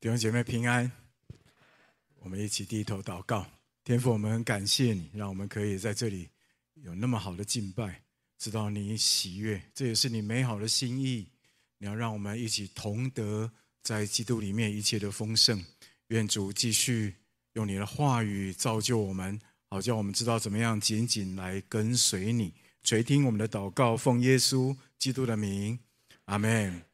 弟兄姐妹平安，我们一起低头祷告。天父，我们很感谢你，让我们可以在这里有那么好的敬拜，知道你喜悦，这也是你美好的心意。你要让我们一起同得在基督里面一切的丰盛。愿主继续用你的话语造就我们，好叫我们知道怎么样紧紧来跟随你。垂听我们的祷告，奉耶稣基督的名，阿门。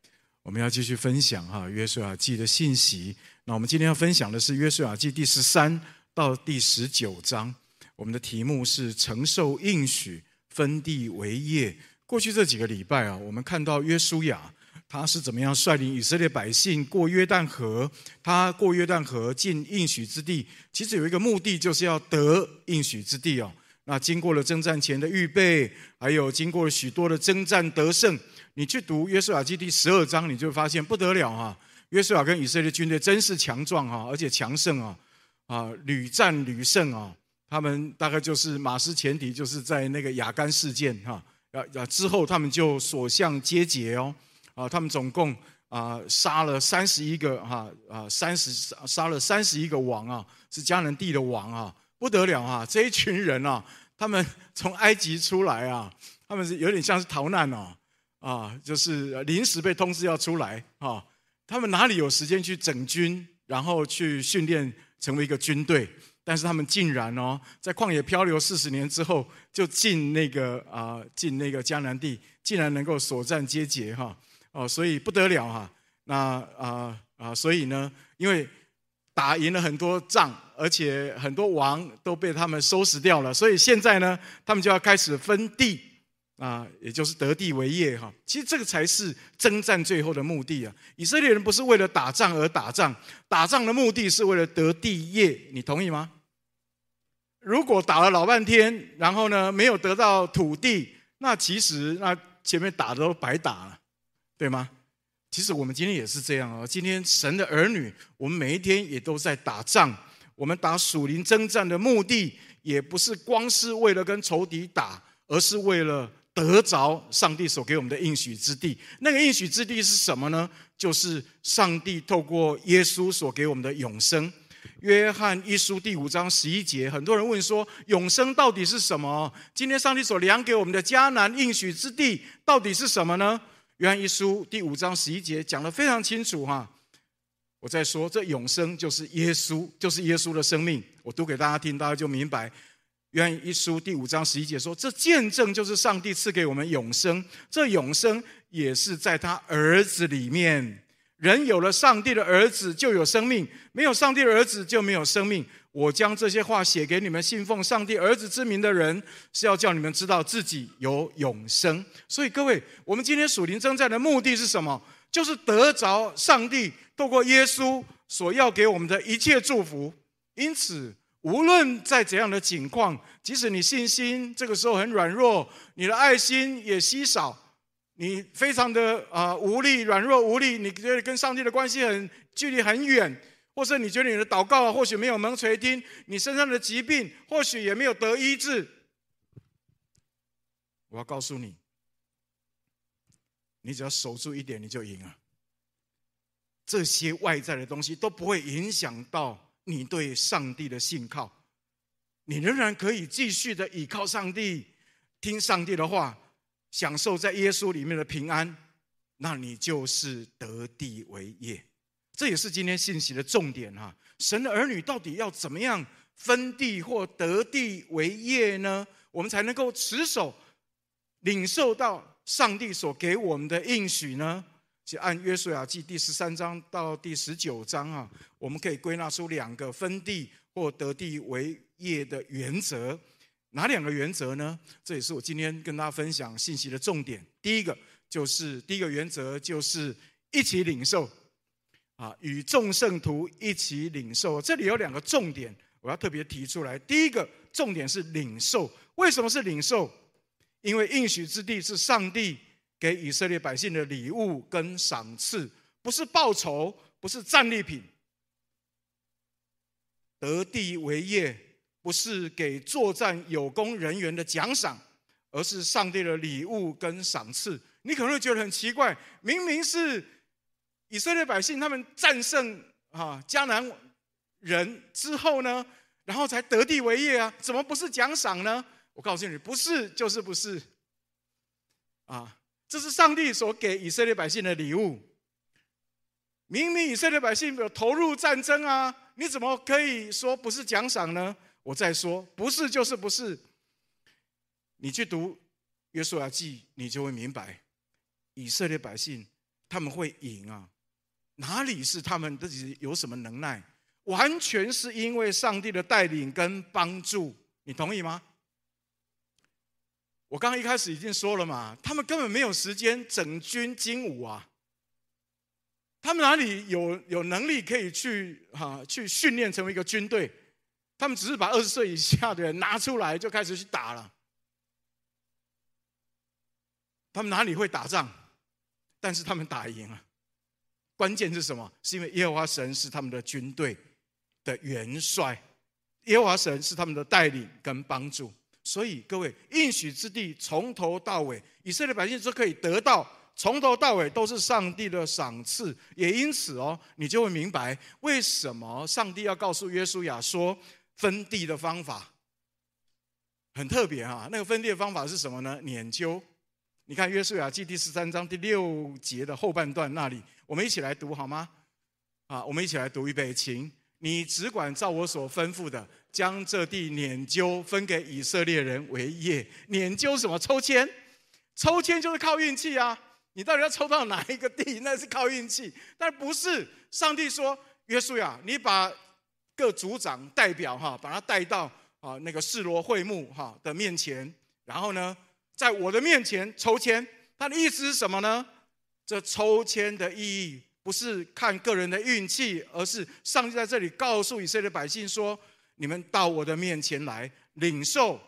我们要继续分享哈约书亚记的信息。那我们今天要分享的是约书亚记第十三到第十九章。我们的题目是承受应许，分地为业。过去这几个礼拜啊，我们看到约书亚他是怎么样率领以色列百姓过约旦河。他过约旦河进应许之地，其实有一个目的，就是要得应许之地哦。那经过了征战前的预备，还有经过了许多的征战得胜。你去读约书亚记第十二章，你就发现不得了哈！约书亚跟以色列军队真是强壮哈，而且强盛啊啊，屡战屡胜啊！他们大概就是马失前蹄，就是在那个雅干事件哈啊之后，他们就所向皆捷哦啊！他们总共啊杀了三十一个哈啊三十杀了三十一个王啊，是迦南地的王啊，不得了啊！这一群人啊，他们从埃及出来啊，他们是有点像是逃难哦。啊，就是临时被通知要出来啊，他们哪里有时间去整军，然后去训练成为一个军队？但是他们竟然哦，在旷野漂流四十年之后，就进那个啊，进那个迦南地，竟然能够所战皆捷哈哦，所以不得了哈。那啊啊，所以呢，因为打赢了很多仗，而且很多王都被他们收拾掉了，所以现在呢，他们就要开始分地。啊，也就是得地为业哈，其实这个才是征战最后的目的啊！以色列人不是为了打仗而打仗，打仗的目的是为了得地业，你同意吗？如果打了老半天，然后呢没有得到土地，那其实那前面打的都白打了，对吗？其实我们今天也是这样啊！今天神的儿女，我们每一天也都在打仗，我们打属灵征战的目的，也不是光是为了跟仇敌打，而是为了。得着上帝所给我们的应许之地，那个应许之地是什么呢？就是上帝透过耶稣所给我们的永生。约翰一书第五章十一节，很多人问说，永生到底是什么？今天上帝所量给我们的迦南应许之地到底是什么呢？约翰一书第五章十一节讲的非常清楚哈。我在说，这永生就是耶稣，就是耶稣的生命。我读给大家听，大家就明白。约翰一书第五章十一节说：“这见证就是上帝赐给我们永生，这永生也是在他儿子里面。人有了上帝的儿子，就有生命；没有上帝的儿子，就没有生命。我将这些话写给你们信奉上帝儿子之名的人，是要叫你们知道自己有永生。所以，各位，我们今天属灵征战的目的是什么？就是得着上帝透过耶稣所要给我们的一切祝福。因此。”无论在怎样的境况，即使你信心这个时候很软弱，你的爱心也稀少，你非常的啊、无力、软弱无力，你觉得跟上帝的关系很距离很远，或是你觉得你的祷告或许没有蒙垂听，你身上的疾病或许也没有得医治，我要告诉你，你只要守住一点，你就赢了。这些外在的东西都不会影响到。你对上帝的信靠，你仍然可以继续的倚靠上帝，听上帝的话，享受在耶稣里面的平安，那你就是得地为业。这也是今天信息的重点哈。神的儿女到底要怎么样分地或得地为业呢？我们才能够持守、领受到上帝所给我们的应许呢？就按约书亚记第十三章到第十九章啊，我们可以归纳出两个分地或得地为业的原则。哪两个原则呢？这也是我今天跟大家分享信息的重点。第一个就是第一个原则就是一起领受啊，与众圣徒一起领受。这里有两个重点，我要特别提出来。第一个重点是领受，为什么是领受？因为应许之地是上帝。给以色列百姓的礼物跟赏赐，不是报酬，不是战利品。得地为业，不是给作战有功人员的奖赏，而是上帝的礼物跟赏赐。你可能会觉得很奇怪，明明是以色列百姓他们战胜啊迦南人之后呢，然后才得地为业啊，怎么不是奖赏呢？我告诉你，不是就是不是。啊，这是上帝所给以色列百姓的礼物。明明以色列百姓有投入战争啊，你怎么可以说不是奖赏呢？我再说，不是就是不是。你去读约书亚记，你就会明白，以色列百姓他们会赢啊，哪里是他们自己有什么能耐？完全是因为上帝的带领跟帮助。你同意吗？我刚刚一开始已经说了嘛，他们根本没有时间整军经武啊，他们哪里有有能力可以去哈、啊、去训练成为一个军队？他们只是把二十岁以下的人拿出来就开始去打了。他们哪里会打仗？但是他们打赢了。关键是什么？是因为耶和华神是他们的军队的元帅，耶和华神是他们的带领跟帮助。所以各位，应许之地从头到尾，以色列百姓都可以得到，从头到尾都是上帝的赏赐。也因此哦，你就会明白为什么上帝要告诉约书亚说分地的方法很特别哈。那个分地的方法是什么呢？拈阄。你看约书亚记第十三章第六节的后半段那里，我们一起来读好吗？啊，我们一起来读预备，请。你只管照我所吩咐的，将这地拈阄分给以色列人为业。拈阄什么？抽签，抽签就是靠运气啊！你到底要抽到哪一个地？那是靠运气。但不是，上帝说，约书亚，你把各族长代表哈，把他带到啊那个示罗会幕哈的面前，然后呢，在我的面前抽签。他的意思是什么呢？这抽签的意义。不是看个人的运气，而是上帝在这里告诉以色列百姓说：“你们到我的面前来领受，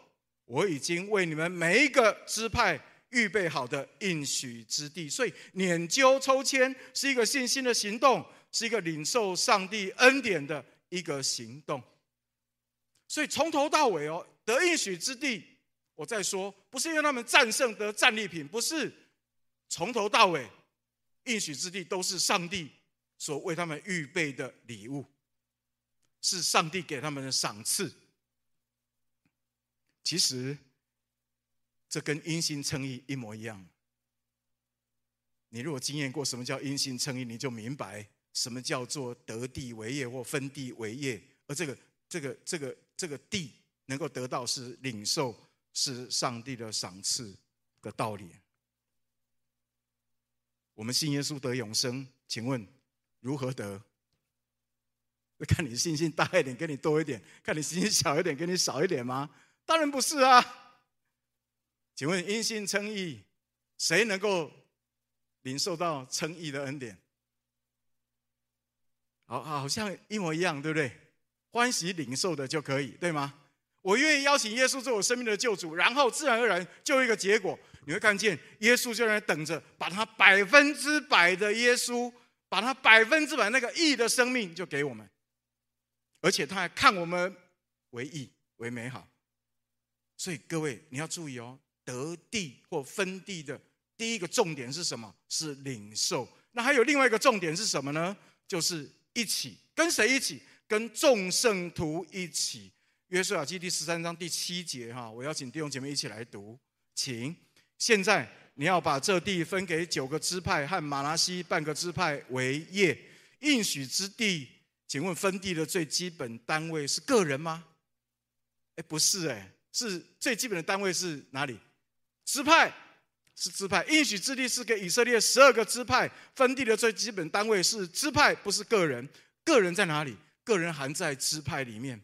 我已经为你们每一个支派预备好的应许之地。”所以，捻阄抽签是一个信心的行动，是一个领受上帝恩典的一个行动。所以，从头到尾哦，得应许之地，我再说，不是因为他们战胜得战利品，不是从头到尾。应许之地都是上帝所为他们预备的礼物，是上帝给他们的赏赐。其实，这跟因信称义一模一样。你如果经验过什么叫因信称义，你就明白什么叫做得地为业或分地为业。而这个、这个、这个、这个地能够得到是领受，是上帝的赏赐的道理。我们信耶稣得永生，请问如何得？看你信心大一点，给你多一点；看你信心小一点，给你少一点吗？当然不是啊！请问因信称义，谁能够领受到称义的恩典？好，好像一模一样，对不对？欢喜领受的就可以，对吗？我愿意邀请耶稣做我生命的救主，然后自然而然就一个结果。你会看见耶稣就在那等着，把他百分之百的耶稣，把他百分之百那个义的生命就给我们，而且他还看我们为义为美好。所以各位你要注意哦，得地或分地的第一个重点是什么？是领受。那还有另外一个重点是什么呢？就是一起跟谁一起？跟众圣徒一起。约书亚记第十三章第七节哈，我邀请弟兄姐妹一起来读，请。现在你要把这地分给九个支派和玛拿西半个支派为业，应许之地。请问分地的最基本单位是个人吗？哎，不是哎，是最基本的单位是哪里？支派是支派。应许之地是给以色列十二个支派，分地的最基本单位是支派，不是个人。个人在哪里？个人含在支派里面。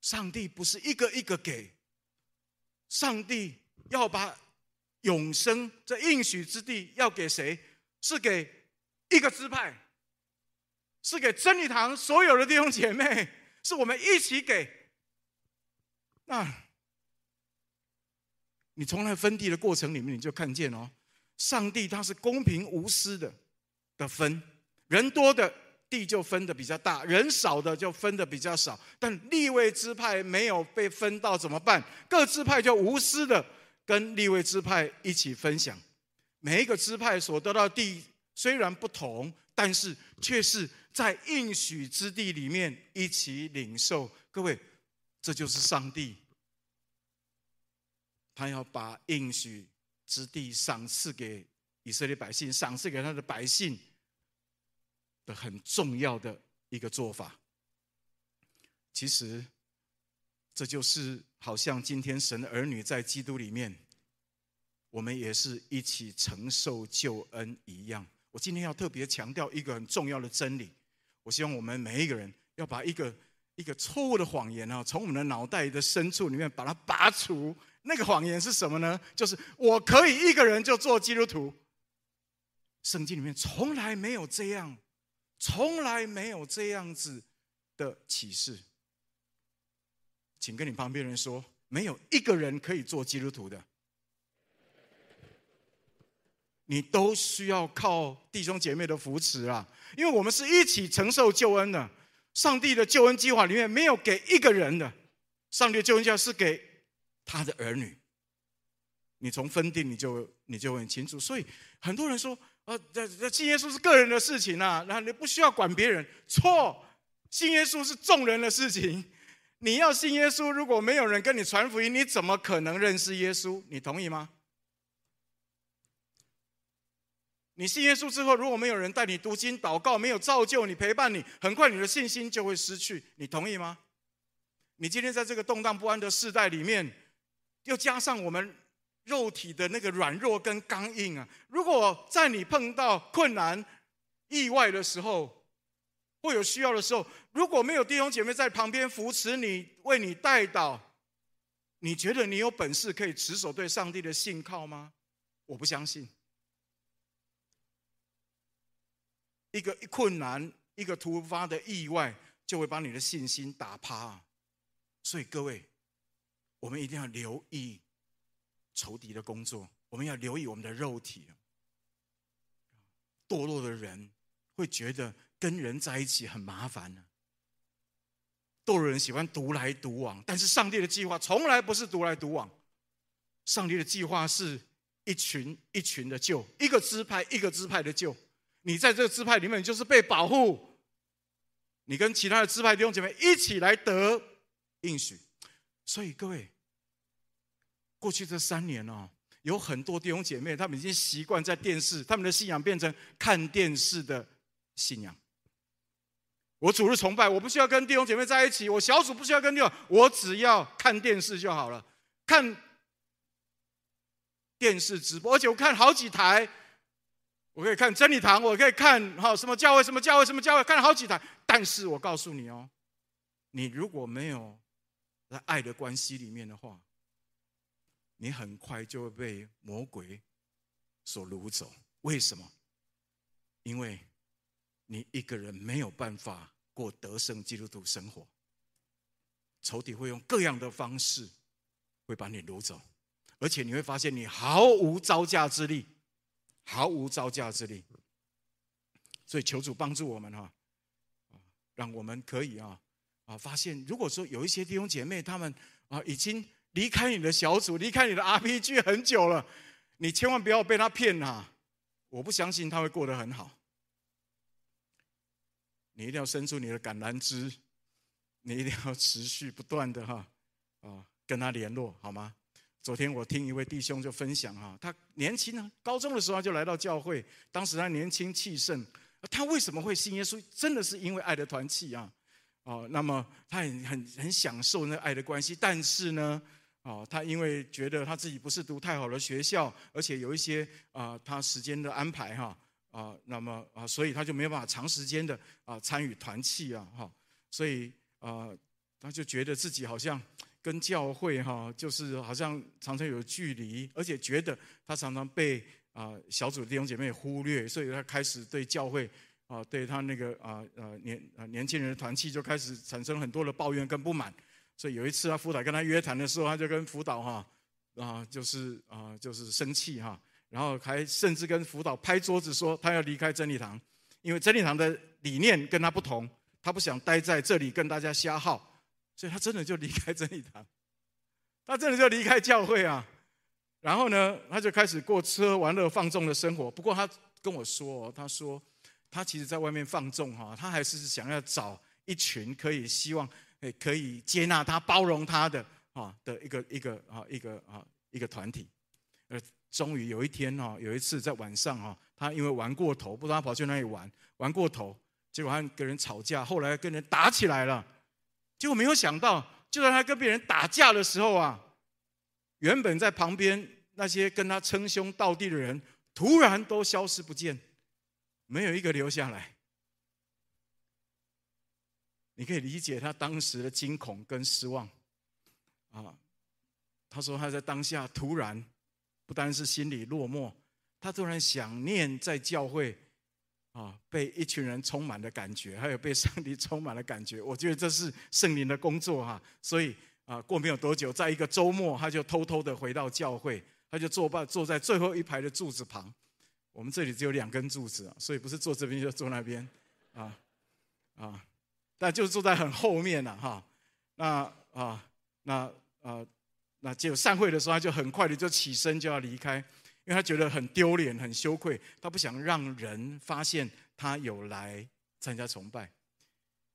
上帝不是一个一个给，上帝。要把永生这应许之地要给谁？是给一个支派，是给真理堂所有的弟兄姐妹，是我们一起给。那，你从那分地的过程里面，你就看见哦，上帝他是公平无私的的分，人多的地就分的比较大，人少的就分的比较少。但立位支派没有被分到怎么办？各支派就无私的。跟立位支派一起分享，每一个支派所得到地虽然不同，但是却是在应许之地里面一起领受。各位，这就是上帝，他要把应许之地赏赐给以色列百姓，赏赐给他的百姓的很重要的一个做法。其实，这就是好像今天神的儿女在基督里面，我们也是一起承受救恩一样。我今天要特别强调一个很重要的真理，我希望我们每一个人要把一个一个错误的谎言啊，从我们的脑袋的深处里面把它拔除。那个谎言是什么呢？就是我可以一个人就做基督徒。圣经里面从来没有这样，从来没有这样子的启示。请跟你旁边人说，没有一个人可以做基督徒的，你都需要靠弟兄姐妹的扶持啊！因为我们是一起承受救恩的。上帝的救恩计划里面没有给一个人的，上帝的救恩计划是给他的儿女。你从分定你就你就很清楚。所以很多人说啊，这这信耶稣是个人的事情啊，然后你不需要管别人。错，信耶稣是众人的事情。你要信耶稣，如果没有人跟你传福音，你怎么可能认识耶稣？你同意吗？你信耶稣之后，如果没有人带你读经、祷告，没有造就你、陪伴你，很快你的信心就会失去。你同意吗？你今天在这个动荡不安的世代里面，又加上我们肉体的那个软弱跟刚硬啊！如果在你碰到困难、意外的时候，或有需要的时候，如果没有弟兄姐妹在旁边扶持你、为你代祷，你觉得你有本事可以持守对上帝的信靠吗？我不相信。一个困难、一个突发的意外，就会把你的信心打趴。所以各位，我们一定要留意仇敌的工作，我们要留意我们的肉体。堕落的人会觉得。跟人在一起很麻烦呢。堕落人喜欢独来独往，但是上帝的计划从来不是独来独往。上帝的计划是一群一群的救，一个支派一个支派的救。你在这个支派里面，就是被保护。你跟其他的支派弟兄姐妹一起来得应许。所以各位，过去这三年哦，有很多弟兄姐妹，他们已经习惯在电视，他们的信仰变成看电视的信仰。我主日崇拜，我不需要跟弟兄姐妹在一起；我小组不需要跟弟兄，我只要看电视就好了。看电视直播，而且我看好几台，我可以看真理堂，我可以看哈什么教会、什么教会、什么教会，看了好几台。但是我告诉你哦，你如果没有在爱的关系里面的话，你很快就会被魔鬼所掳走。为什么？因为。你一个人没有办法过得胜基督徒生活，仇敌会用各样的方式会把你掳走，而且你会发现你毫无招架之力，毫无招架之力。所以求主帮助我们哈，让我们可以啊啊发现，如果说有一些弟兄姐妹他们啊已经离开你的小组，离开你的 RPG 很久了，你千万不要被他骗啊！我不相信他会过得很好。你一定要伸出你的橄榄枝，你一定要持续不断的哈啊跟他联络好吗？昨天我听一位弟兄就分享哈，他年轻啊，高中的时候他就来到教会，当时他年轻气盛，他为什么会信耶稣？真的是因为爱的团契啊，哦，那么他很很很享受那爱的关系，但是呢，哦，他因为觉得他自己不是读太好的学校，而且有一些啊他时间的安排哈。啊，那么啊，所以他就没有办法长时间的啊参与团契啊，哈，所以啊，他就觉得自己好像跟教会哈，就是好像常常有距离，而且觉得他常常被啊小组弟兄姐妹忽略，所以他开始对教会啊，对他那个啊呃年啊年轻人的团契就开始产生很多的抱怨跟不满。所以有一次他辅导跟他约谈的时候，他就跟辅导哈啊就是啊就是生气哈。然后还甚至跟辅导拍桌子说他要离开真理堂，因为真理堂的理念跟他不同，他不想待在这里跟大家瞎耗，所以他真的就离开真理堂，他真的就离开教会啊。然后呢，他就开始过吃喝玩乐放纵的生活。不过他跟我说，他说他其实在外面放纵哈，他还是想要找一群可以希望诶可以接纳他、包容他的啊的一个一个啊一个啊一个团体。呃，终于有一天哈，有一次在晚上哈，他因为玩过头，不知道他跑去哪里玩，玩过头，结果他跟人吵架，后来跟人打起来了。结果没有想到，就在他跟别人打架的时候啊，原本在旁边那些跟他称兄道弟的人，突然都消失不见。没有一个留下来，你可以理解他当时的惊恐跟失望啊。他说他在当下突然不单是心里落寞，他突然想念在教会啊被一群人充满的感觉，还有被上帝充满的感觉。我觉得这是圣灵的工作哈。所以啊，过没有多久，在一个周末，他就偷偷的回到教会，他就坐吧坐在最后一排的柱子旁。我们这里只有两根柱子啊，所以不是坐这边就坐那边，啊啊，但就是坐在很后面了哈。那啊那啊那就散会的时候，他就很快的就起身就要离开，因为他觉得很丢脸、很羞愧，他不想让人发现他有来参加崇拜。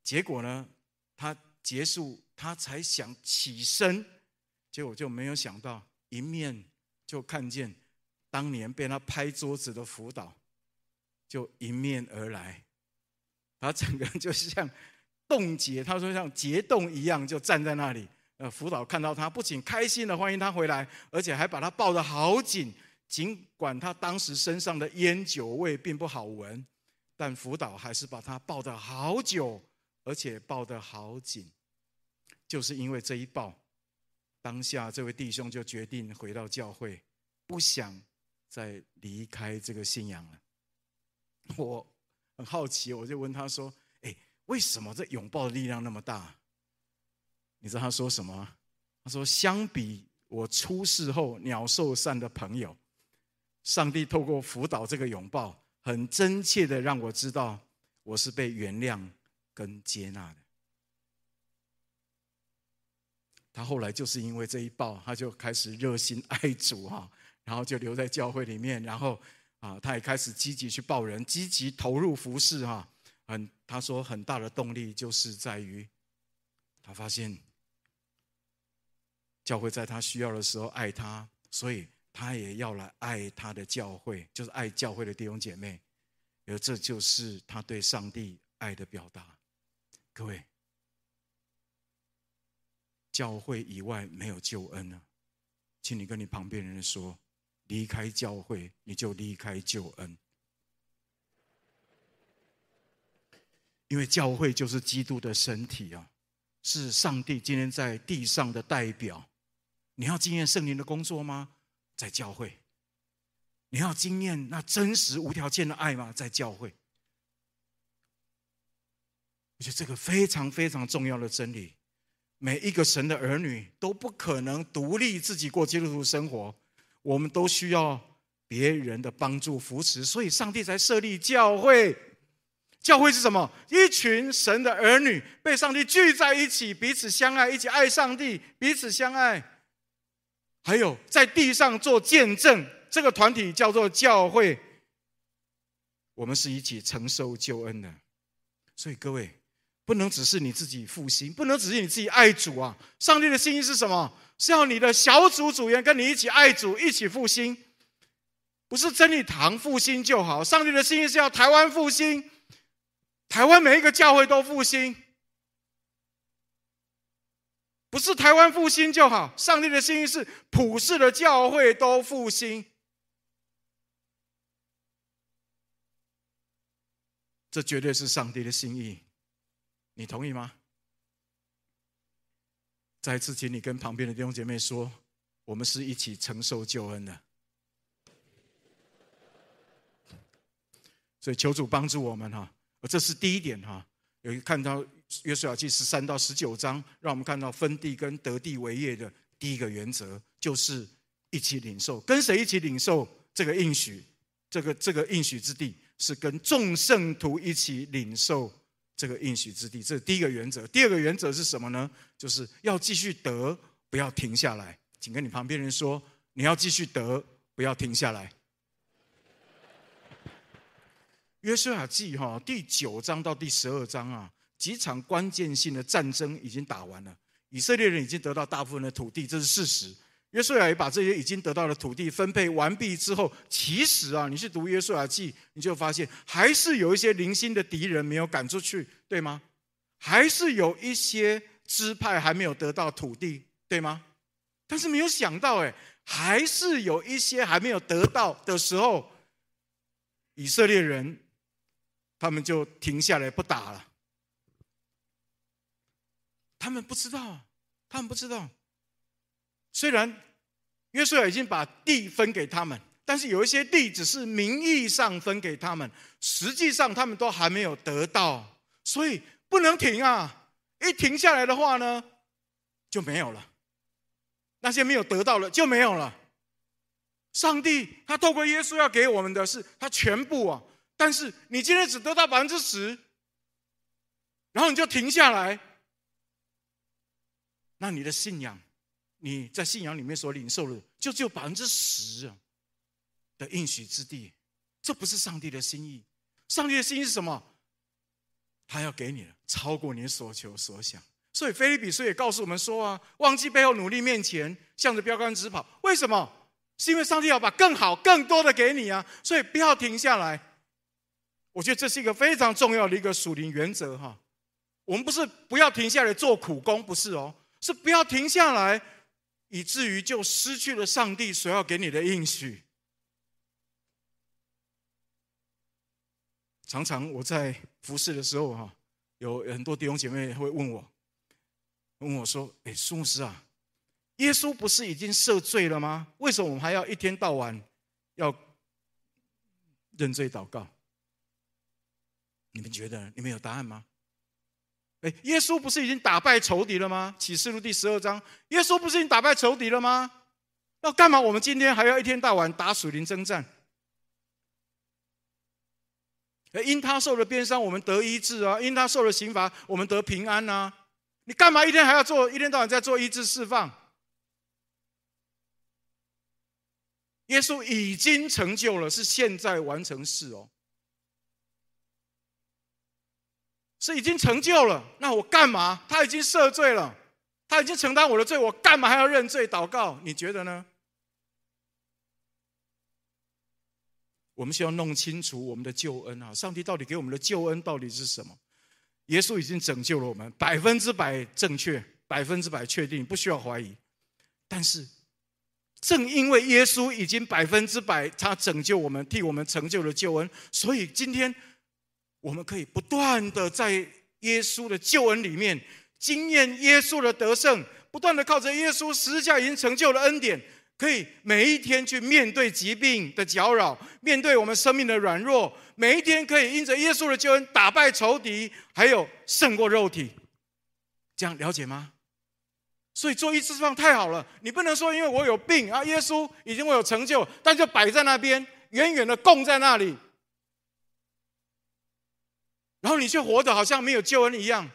结果呢，他结束他才想起身，结果就没有想到，迎面就看见。当年被他拍桌子的辅导，就迎面而来，他整个人就像冻结，他说像结冻一样，就站在那里。呃，辅导看到他，不仅开心的欢迎他回来，而且还把他抱得好紧。尽管他当时身上的烟酒味并不好闻，但辅导还是把他抱得好久，而且抱得好紧。就是因为这一抱，当下这位弟兄就决定回到教会，不想。在离开这个信仰了，我很好奇，我就问他说：“哎，为什么这拥抱的力量那么大？”你知道他说什么？他说：“相比我出事后鸟兽散的朋友，上帝透过辅导这个拥抱，很真切的让我知道我是被原谅跟接纳的。”他后来就是因为这一抱，他就开始热心爱主哈。然后就留在教会里面，然后啊，他也开始积极去抱人，积极投入服侍哈。很，他说很大的动力就是在于，他发现教会在他需要的时候爱他，所以他也要来爱他的教会，就是爱教会的弟兄姐妹，而这就是他对上帝爱的表达。各位，教会以外没有救恩了，请你跟你旁边人说。离开教会，你就离开救恩，因为教会就是基督的身体啊，是上帝今天在地上的代表。你要经验圣灵的工作吗？在教会。你要经验那真实无条件的爱吗？在教会。我觉得这个非常非常重要的真理，每一个神的儿女都不可能独立自己过基督徒生活。我们都需要别人的帮助扶持，所以上帝才设立教会。教会是什么？一群神的儿女被上帝聚在一起，彼此相爱，一起爱上帝，彼此相爱。还有在地上做见证，这个团体叫做教会。我们是一起承受救恩的，所以各位不能只是你自己复兴，不能只是你自己爱主啊！上帝的心意是什么？是要你的小组组员跟你一起爱主，一起复兴，不是真理堂复兴就好。上帝的心意是要台湾复兴，台湾每一个教会都复兴，不是台湾复兴就好。上帝的心意是普世的教会都复兴，这绝对是上帝的心意，你同意吗？再次，请你跟旁边的弟兄姐妹说：“我们是一起承受救恩的。”所以求主帮助我们哈，这是第一点哈。有一看到约书亚记十三到十九章，让我们看到分地跟得地为业的第一个原则，就是一起领受。跟谁一起领受这个应许？这个这个应许之地是跟众圣徒一起领受。这个应许之地，这是第一个原则。第二个原则是什么呢？就是要继续得，不要停下来。请跟你旁边人说，你要继续得，不要停下来。约书亚记哈第九章到第十二章啊，几场关键性的战争已经打完了，以色列人已经得到大部分的土地，这是事实。约书亚也把这些已经得到的土地分配完毕之后，其实啊，你去读约书亚记，你就发现还是有一些零星的敌人没有赶出去，对吗？还是有一些支派还没有得到土地，对吗？但是没有想到，哎，还是有一些还没有得到的时候，以色列人。他们就停下来不打了。他们不知道，他们不知道。虽然约书亚已经把地分给他们，但是有一些地只是名义上分给他们，实际上他们都还没有得到，所以不能停啊！一停下来的话呢，就没有了。那些没有得到的就没有了。上帝他透过耶稣要给我们的是他全部啊。但是你今天只得到百分之十，然后你就停下来，那你的信仰，你在信仰里面所领受的，就只有百分之十啊的应许之地，这不是上帝的心意。上帝的心意是什么？他要给你的超过你所求所想。所以腓立比书也告诉我们说啊，忘记背后，努力面前，向着标杆直跑。为什么？是因为上帝要把更好、更多的给你啊，所以不要停下来。我觉得这是一个非常重要的一个属灵原则哈。我们不是不要停下来做苦工，不是哦，是不要停下来，以至于就失去了上帝所要给你的应许。常常我在服侍的时候哈，有很多弟兄姐妹会问我，问我说：“哎，苏牧师啊，耶稣不是已经赦罪了吗？为什么我们还要一天到晚要认罪祷告？”你们觉得你们有答案吗？哎，耶稣不是已经打败仇敌了吗？启示录第十二章，耶稣不是已经打败仇敌了吗？那干嘛我们今天还要一天到晚打属灵征战？因他受了鞭伤，我们得医治啊；因他受了刑罚，我们得平安啊。你干嘛一天还要做一天到晚在做医治释放？耶稣已经成就了，是现在完成式哦。是已经成就了，那我干嘛？他已经赦罪了，他已经承担我的罪，我干嘛还要认罪祷告？你觉得呢？我们需要弄清楚我们的救恩啊！上帝到底给我们的救恩到底是什么？耶稣已经拯救了我们，百分之百正确，百分之百确定，不需要怀疑。但是，正因为耶稣已经百分之百他拯救我们，替我们成就了救恩，所以今天。我们可以不断的在耶稣的救恩里面经验耶稣的得胜，不断的靠着耶稣十字架已经成就的恩典，可以每一天去面对疾病的搅扰，面对我们生命的软弱，每一天可以因着耶稣的救恩打败仇敌，还有胜过肉体。这样了解吗？所以做一次释放太好了，你不能说因为我有病啊，耶稣已经我有成就，但就摆在那边，远远的供在那里。然后你却活得好像没有救恩一样，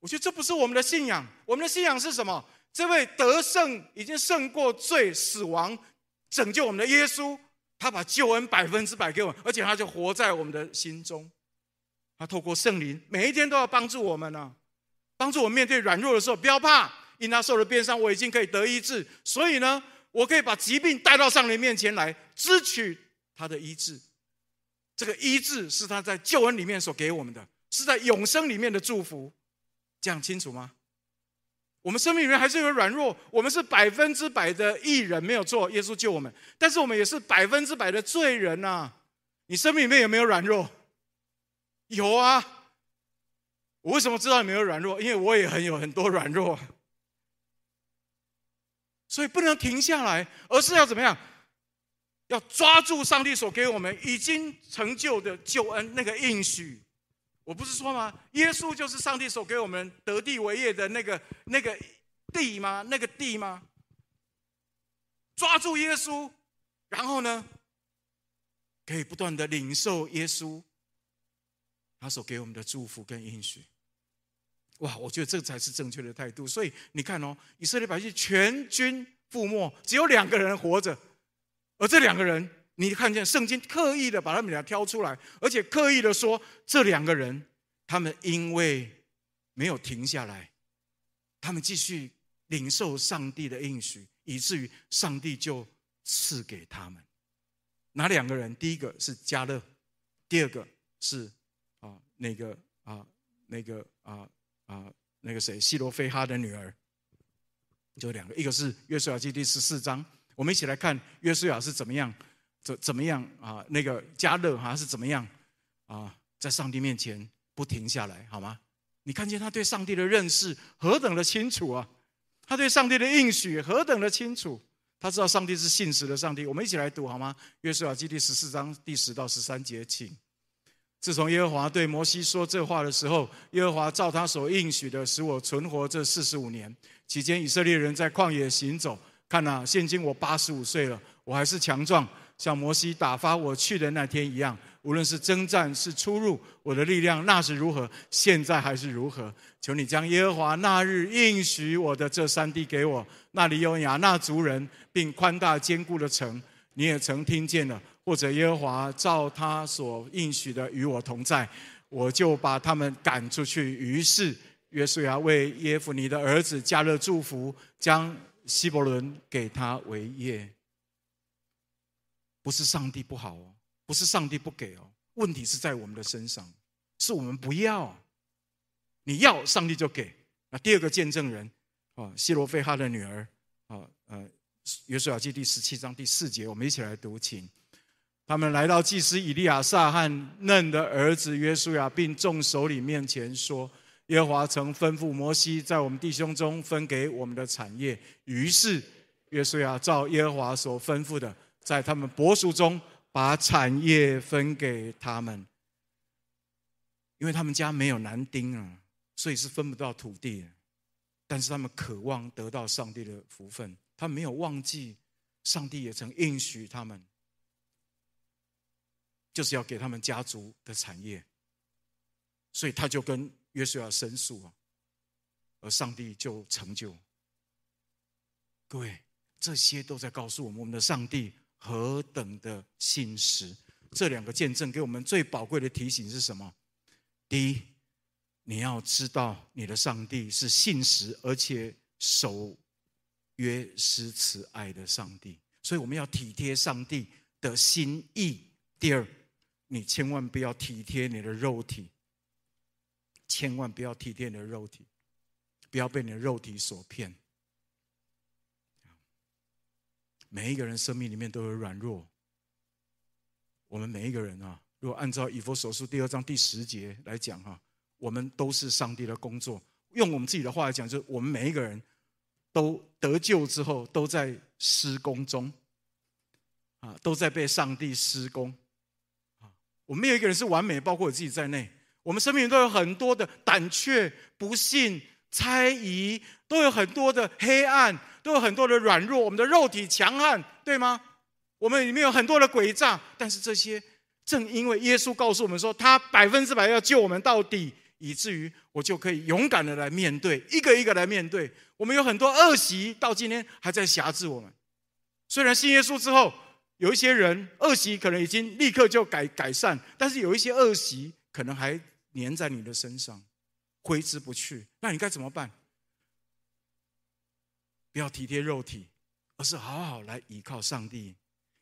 我觉得这不是我们的信仰。我们的信仰是什么？这位得胜、已经胜过罪、死亡、拯救我们的耶稣，他把救恩百分之百给我们，而且他就活在我们的心中。他透过圣灵，每一天都要帮助我们呢、帮助我面对软弱的时候，不要怕，因他受了鞭伤，我已经可以得医治。所以呢，我可以把疾病带到上帝面前来，支取他的医治。这个医治是他在救恩里面所给我们的，是在永生里面的祝福，讲清楚吗？我们生命里面还是有软弱，我们是百分之百的义人，没有错，耶稣救我们，但是我们也是百分之百的罪人呐、你生命里面有没有软弱？有啊。我为什么知道你没有软弱？因为我也很有很多软弱，所以不能停下来，而是要怎么样？要抓住上帝所给我们已经成就的救恩那个应许，我不是说吗？耶稣就是上帝所给我们得地为业的那个那个地吗？那个地吗？抓住耶稣，然后呢，可以不断的领受耶稣他所给我们的祝福跟应许。哇，我觉得这才是正确的态度。所以你看哦，以色列百姓全军覆没，只有两个人活着。而这两个人你看见圣经刻意的把他们俩挑出来，而且刻意的说，这两个人，他们因为没有停下来，他们继续领受上帝的应许，以至于上帝就赐给他们。哪两个人？第一个是加勒，第二个是啊那个啊那个啊啊那个谁西罗非哈的女儿，就两个，一个是约书亚记第十四章，我们一起来看约书亚是怎么样。怎怎么样啊？那个加勒哈是怎么样啊？在上帝面前不停下来，好吗？你看见他对上帝的认识何等的清楚啊！他对上帝的应许何等的清楚！他知道上帝是信实的上帝。我们一起来读好吗？约书亚记第十四章第十到十三节，请。自从耶和华对摩西说这话的时候，耶和华照他所应许的，使我存活这四十五年。期间，以色列人在旷野行走。看哪，现今我八十五岁了，我还是强壮。像摩西打发我去的那天一样，无论是征战是出入，我的力量那时如何，现在还是如何。求你将耶和华那日应许我的这山地给我，那里有亚衲族人，并宽大坚固的城。你也曾听见了，或者耶和华照他所应许的与我同在，我就把他们赶出去。于是约书亚为耶孚尼的儿子加勒祝福，将希伯伦给他为业。不是上帝不好哦，不是上帝不给哦，问题是在我们的身上，是我们不要。你要，上帝就给。那第二个见证人啊，西罗非哈的女儿啊，呃，约书亚记第十七章第四节，我们一起来读，请。他们来到祭司以利亚撒和嫩的儿子约书亚，并众首领面前说：耶和华曾吩咐摩西，在我们弟兄中分给我们的产业。于是约书亚照耶和华所吩咐的。在他们伯叔中把产业分给他们，因为他们家没有男丁啊，所以是分不到土地。但是他们渴望得到上帝的福分，他没有忘记上帝也曾应许他们，就是要给他们家族的产业，所以他就跟约书亚申诉啊，而上帝就成就。各位，这些都在告诉我们，我们的上帝。何等的信实！这两个见证给我们最宝贵的提醒是什么？第一，你要知道你的上帝是信实而且守约施慈爱的上帝，所以我们要体贴上帝的心意。第二，你千万不要体贴你的肉体，千万不要体贴你的肉体，不要被你的肉体所骗。每一个人生命里面都有软弱。我们每一个人啊，如果按照以弗所书第二章第十节来讲哈，我们都是上帝的工作。用我们自己的话来讲，就是我们每一个人都得救之后，都在施工中，啊，都在被上帝施工。啊，我们没有一个人是完美，包括我自己在内。我们生命都有很多的胆怯、不信、猜疑，都有很多的黑暗。都有很多的软弱，我们的肉体强悍，对吗？我们里面有很多的诡诈，但是这些正因为耶稣告诉我们说，他百分之百要救我们到底，以至于我就可以勇敢的来面对，一个一个来面对。我们有很多恶习，到今天还在辖制我们。虽然信耶稣之后，有一些人恶习可能已经立刻就改改善，但是有一些恶习可能还黏在你的身上，挥之不去。那你该怎么办？不要体贴肉体，而是好好来依靠上帝，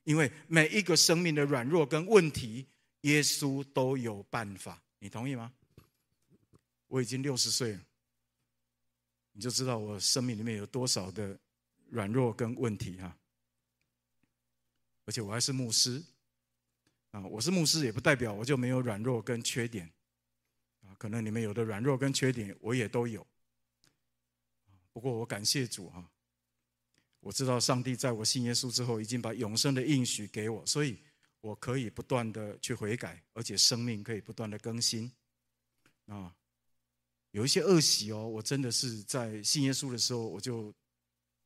因为每一个生命的软弱跟问题，耶稣都有办法。你同意吗？我已经六十岁了，你就知道我生命里面有多少的软弱跟问题哈。而且我还是牧师啊，我是牧师也不代表我就没有软弱跟缺点。可能你们有的软弱跟缺点，我也都有。不过我感谢主哈。我知道上帝在我信耶稣之后，已经把永生的应许给我，所以我可以不断的去悔改，而且生命可以不断的更新。啊，有一些恶习哦，我真的是在信耶稣的时候我就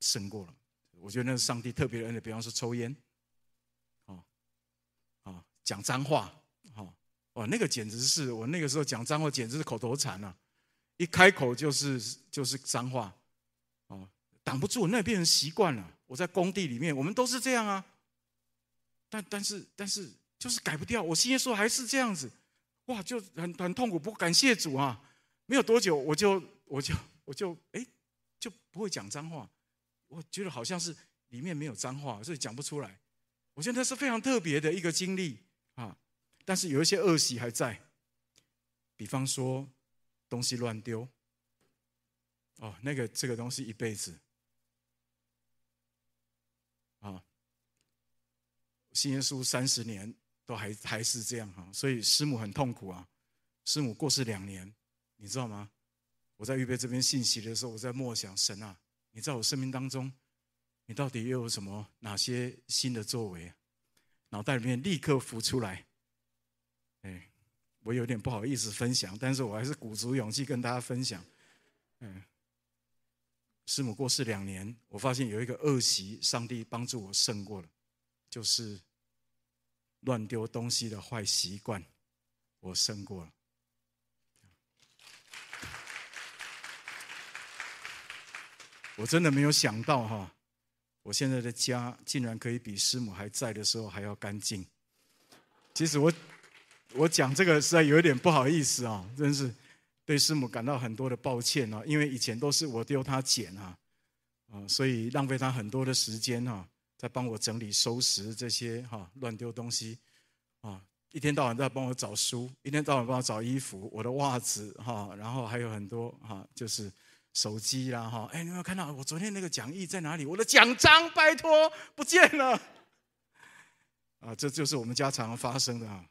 胜过了。我觉得那是上帝特别恩典，比方说抽烟，啊啊，讲脏话，哇，那个简直是我那个时候讲脏话，简直是口头禅啊，一开口就是就是脏话。哦挡不住，那变成习惯了。我在工地里面，我们都是这样啊。但但是但是就是改不掉，我信耶稣还是这样子，哇，就很很痛苦。不过感谢主啊，没有多久我就我就我就哎就不会讲脏话，我觉得好像是里面没有脏话，所以讲不出来。我觉得那是非常特别的一个经历啊，但是有一些恶习还在，比方说东西乱丢，哦，那个这个东西一辈子。啊，信耶稣三十年都还还是这样哈，所以师母很痛苦啊。师母过世两年，你知道吗？我在预备这边信息的时候，我在默想神啊，你在我生命当中，你到底又有什么哪些新的作为？脑袋里面立刻浮出来。哎，我有点不好意思分享，但是我还是鼓足勇气跟大家分享。嗯。师母过世两年，我发现有一个恶习，上帝帮助我胜过了，就是乱丢东西的坏习惯，我胜过了。我真的没有想到哈，我现在的家竟然可以比师母还在的时候还要干净。其实我我讲这个实在有一点不好意思啊，真是。对师母感到很多的抱歉啊，因为以前都是我丢她捡啊，啊，所以浪费她很多的时间哈，在帮我整理收拾这些哈乱丢东西啊，一天到晚在帮我找书，一天到晚帮我找衣服，我的袜子哈，然后还有很多哈，就是手机啦哈，哎，你有没有看到我昨天那个讲义在哪里？我的奖章拜托不见了啊，这就是我们家常常发生的啊，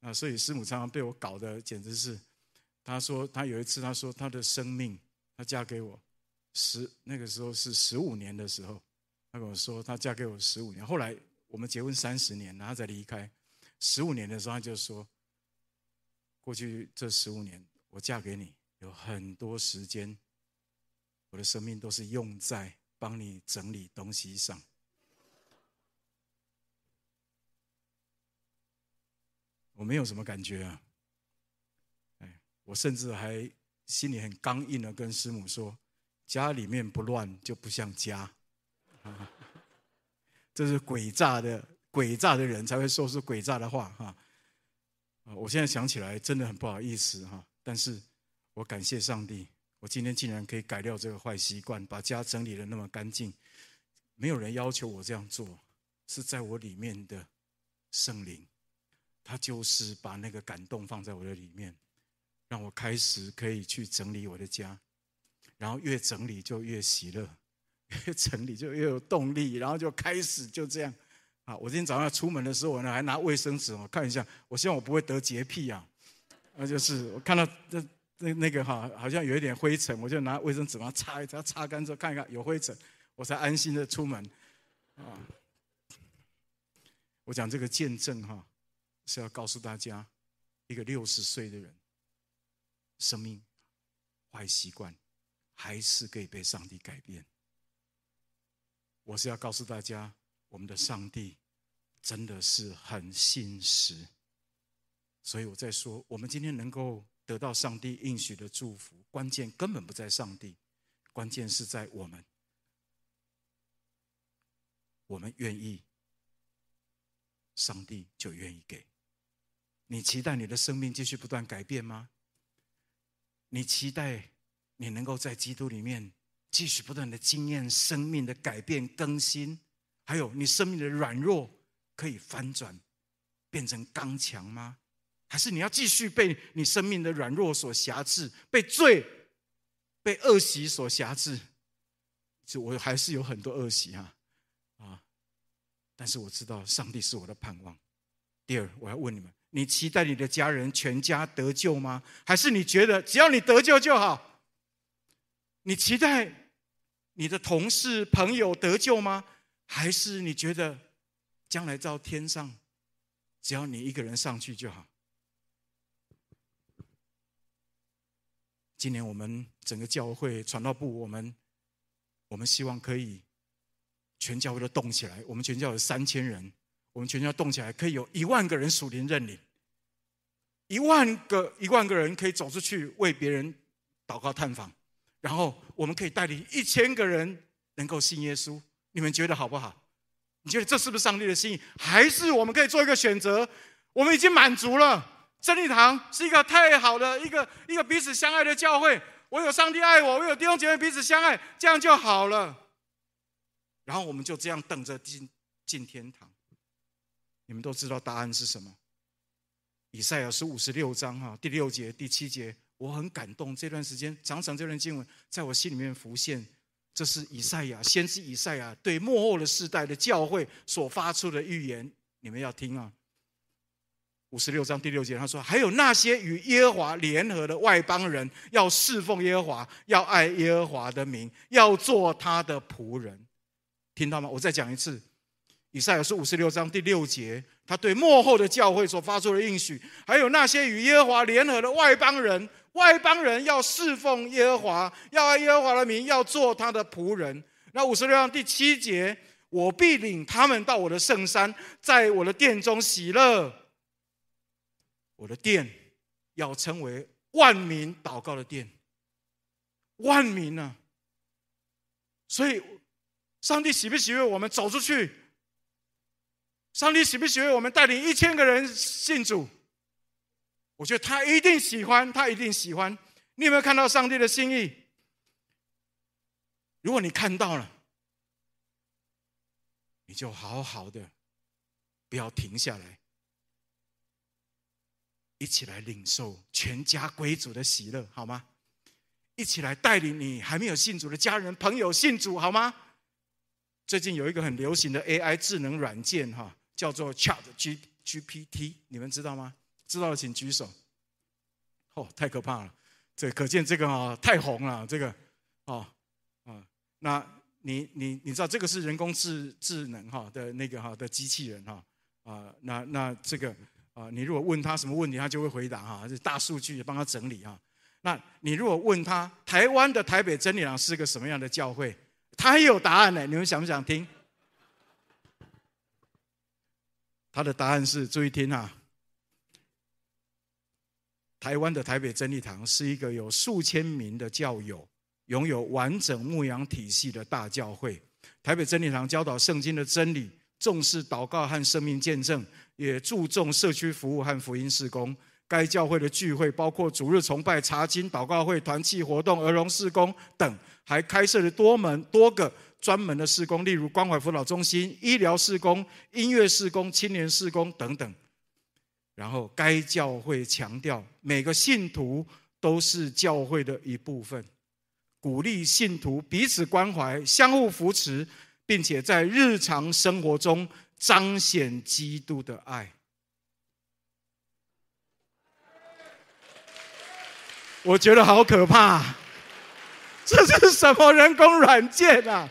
啊，所以师母常常被我搞得简直是。她说，她有一次，她说她的生命，她嫁给我十那个时候是十五年的时候，她跟我说她嫁给我十五年，后来我们结婚三十年，然后再离开，十五年的时候他就说，过去这十五年我嫁给你有很多时间，我的生命都是用在帮你整理东西上，我没有什么感觉啊。哎我甚至还心里很刚硬的跟师母说：“家里面不乱就不像家。”这是诡诈的诡诈的人才会说出诡诈的话哈。我现在想起来真的很不好意思哈，但是我感谢上帝，我今天竟然可以改掉这个坏习惯，把家整理的那么干净。没有人要求我这样做，是在我里面的圣灵，他就是把那个感动放在我的里面。让我开始可以去整理我的家，然后越整理就越喜乐，越整理就越有动力，然后就开始就这样。啊，我今天早上出门的时候，我呢还拿卫生纸我看一下，我希望我不会得洁癖啊。那就是我看到那那那个哈，好像有一点灰尘，我就拿卫生纸把它擦一擦，擦干之后看一看有灰尘，我才安心的出门。啊，我讲这个见证哈，是要告诉大家，一个六十岁的人。生命坏习惯还是可以被上帝改变。我是要告诉大家，我们的上帝真的是很信实。所以我在说，我们今天能够得到上帝应许的祝福，关键根本不在上帝，关键是在我们。我们愿意，上帝就愿意给。你期待你的生命继续不断改变吗？你期待你能够在基督里面继续不断的经验生命的改变更新，还有你生命的软弱可以翻转变成刚强吗？还是你要继续被你生命的软弱所辖制，被罪、被恶习所辖制？就我还是有很多恶习啊啊！但是我知道上帝是我的盼望。第二，我要问你们。你期待你的家人全家得救吗？还是你觉得只要你得救就好？你期待你的同事朋友得救吗？还是你觉得将来到天上，只要你一个人上去就好？今年我们整个教会传道部，我们我们希望可以全教会都动起来。我们全教有三千人。我们全家动起来，可以有一万个人属灵认领，一万个一万个人可以走出去为别人祷告探访，然后我们可以带领一千个人能够信耶稣。你们觉得好不好？你觉得这是不是上帝的心意？还是我们可以做一个选择？我们已经满足了，真理堂是一个太好的一个一个彼此相爱的教会。我有上帝爱我，我有弟兄姐妹彼此相爱，这样就好了。然后我们就这样等着进进天堂。你们都知道答案是什么？以赛亚书五十六章哈第六节第七节，我很感动。这段时间常常这段经文在我心里面浮现。这是以赛亚先知以赛亚对末后的世代的教会所发出的预言。你们要听啊！五十六章第六节他说：“还有那些与耶和华联合的外邦人，要侍奉耶和华，要爱耶和华的名，要做他的仆人。”听到吗？我再讲一次。以赛亚书五十六章第六节，他对幕后的教会所发出的应许，还有那些与耶和华联合的外邦人，外邦人要侍奉耶和华，要爱耶和华的名，要做他的仆人。那五十六章第七节，我必领他们到我的圣山，在我的殿中喜乐。我的殿要成为万民祷告的殿，万民呢、啊？所以，上帝喜不喜悦我们走出去？上帝喜不喜欢我们带领一千个人信主？我觉得他一定喜欢，他一定喜欢。你有没有看到上帝的心意？如果你看到了，你就好好的，不要停下来，一起来领受全家归主的喜乐，好吗？一起来带领你还没有信主的家人朋友信主，好吗？最近有一个很流行的 AI 智能软件，哈。叫做 Chat G GPT，你们知道吗？知道的请举手。哦，太可怕了！这可见这个啊，太红了。这个，哦，啊，那你你你知道这个是人工智智能哈的那个哈的机器人哈啊，那那这个啊，你如果问他什么问题，他就会回答哈，是大数据帮他整理哈。那你如果问他台湾的台北真理堂是个什么样的教会，他也有答案呢。你们想不想听？他的答案是：注意听啊！台湾的台北真理堂是一个有数千名的教友、拥有完整牧养体系的大教会。台北真理堂教导圣经的真理，重视祷告和生命见证，也注重社区服务和福音事工。该教会的聚会包括主日崇拜、查经、祷告会、团契活动、儿童事工等，还开设了多门多个。专门的事工，例如关怀辅导中心、医疗事工、音乐事工、青年事工等等。然后，该教会强调每个信徒都是教会的一部分，鼓励信徒彼此关怀、相互扶持，并且在日常生活中彰显基督的爱。我觉得好可怕，这是什么人工软件啊？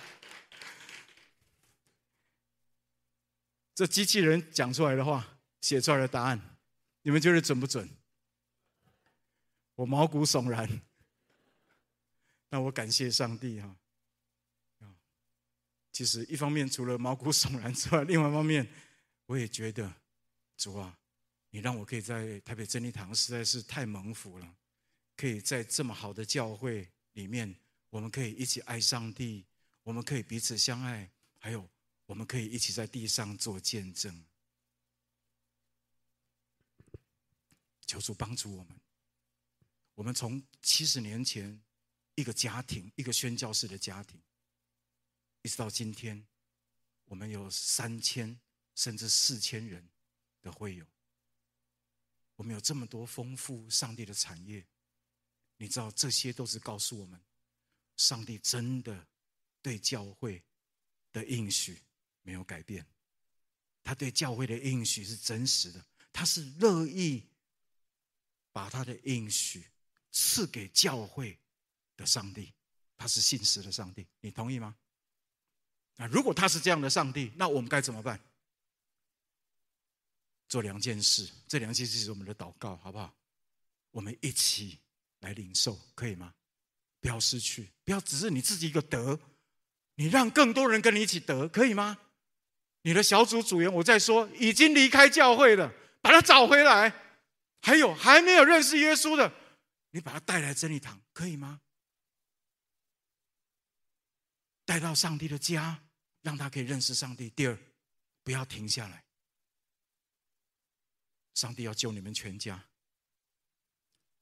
这机器人讲出来的话，写出来的答案，你们觉得准不准？我毛骨悚然。那我感谢上帝哈。其实一方面除了毛骨悚然之外，另外一方面我也觉得，主啊，你让我可以在台北真理堂实在是太蒙福了，可以在这么好的教会里面，我们可以一起爱上帝，我们可以彼此相爱，还有。我们可以一起在地上做见证，求主帮助我们。我们从七十年前一个家庭，一个宣教士的家庭，一直到今天，我们有三千甚至四千人的会友。我们有这么多丰富上帝的产业，你知道这些都是告诉我们，上帝真的对教会的应许。没有改变，他对教会的应许是真实的，他是乐意把他的应许赐给教会的上帝，他是信实的上帝，你同意吗？那如果他是这样的上帝，那我们该怎么办？做两件事，这两件事是我们的祷告，好不好？我们一起来领受，可以吗？不要失去，不要只是你自己一个得，你让更多人跟你一起得，可以吗？你的小组组员，我在说，已经离开教会了，把他找回来。还有还没有认识耶稣的，你把他带来真理堂，可以吗？带到上帝的家，让他可以认识上帝。第二，不要停下来。上帝要救你们全家。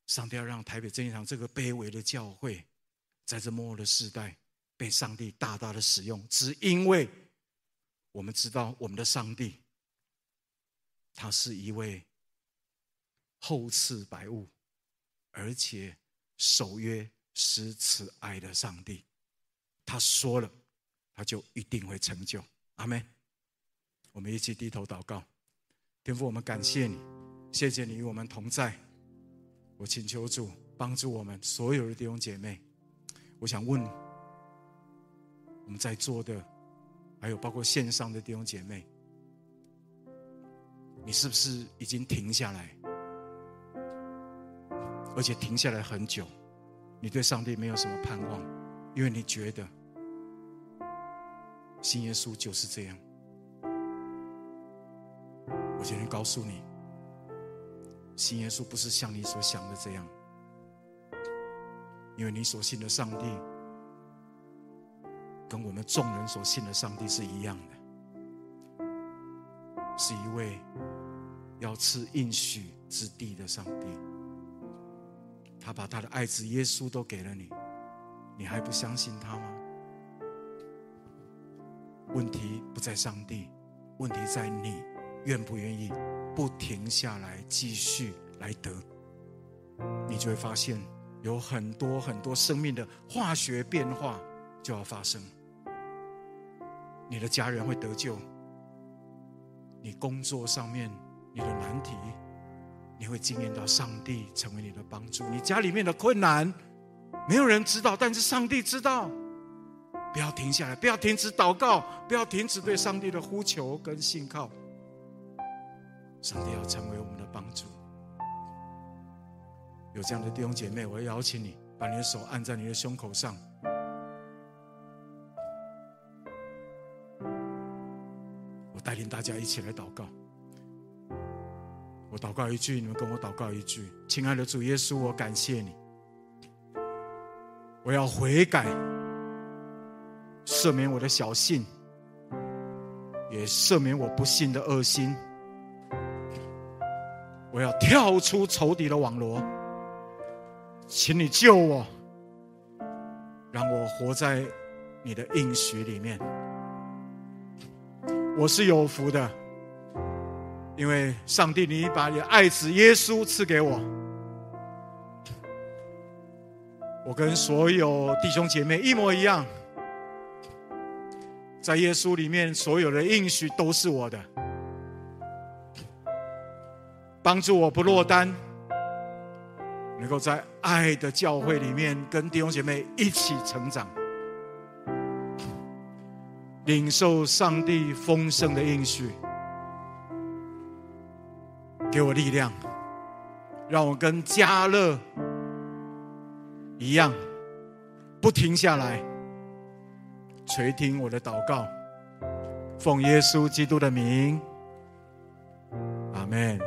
上帝要让台北真理堂这个卑微的教会，在这末日的时代被上帝大大的使用，只因为我们知道我们的上帝，他是一位厚赐百物，而且守约施慈爱的上帝。他说了，他就一定会成就。阿门。我们一起低头祷告，天父，我们感谢你，谢谢你与我们同在。我请求主帮助我们所有的弟兄姐妹。我想问我们在座的，还有包括线上的弟兄姐妹，你是不是已经停下来？而且停下来很久，你对上帝没有什么盼望，因为你觉得信耶稣就是这样。我今天告诉你。信耶稣不是像你所想的这样，因为你所信的上帝，跟我们众人所信的上帝是一样的，是一位要赐应许之地的上帝。他把他的爱子耶稣都给了你，你还不相信他吗？问题不在上帝，问题在你愿不愿意。不停下来，继续来得，你就会发现有很多很多生命的化学变化就要发生。你的家人会得救，你工作上面你的难题，你会经验到上帝成为你的帮助。你家里面的困难，没有人知道，但是上帝知道。不要停下来，不要停止祷告，不要停止对上帝的呼求跟信靠。上帝要成为我们的帮助。有这样的弟兄姐妹，我要邀请你把你的手按在你的胸口上。我带领大家一起来祷告。我祷告一句，你们跟我祷告一句。亲爱的主耶稣，我感谢你。我要悔改，赦免我的小信，也赦免我不信的恶心。我要跳出仇敌的网罗，请你救我，让我活在你的应许里面。我是有福的，因为上帝，你把你的爱子耶稣赐给我。我跟所有弟兄姐妹一模一样，在耶稣里面，所有的应许都是我的。帮助我不落单，能够在爱的教会里面跟弟兄姐妹一起成长，领受上帝丰盛的应许，给我力量，让我跟迦勒一样，不停下来，垂听我的祷告，奉耶稣基督的名，阿门。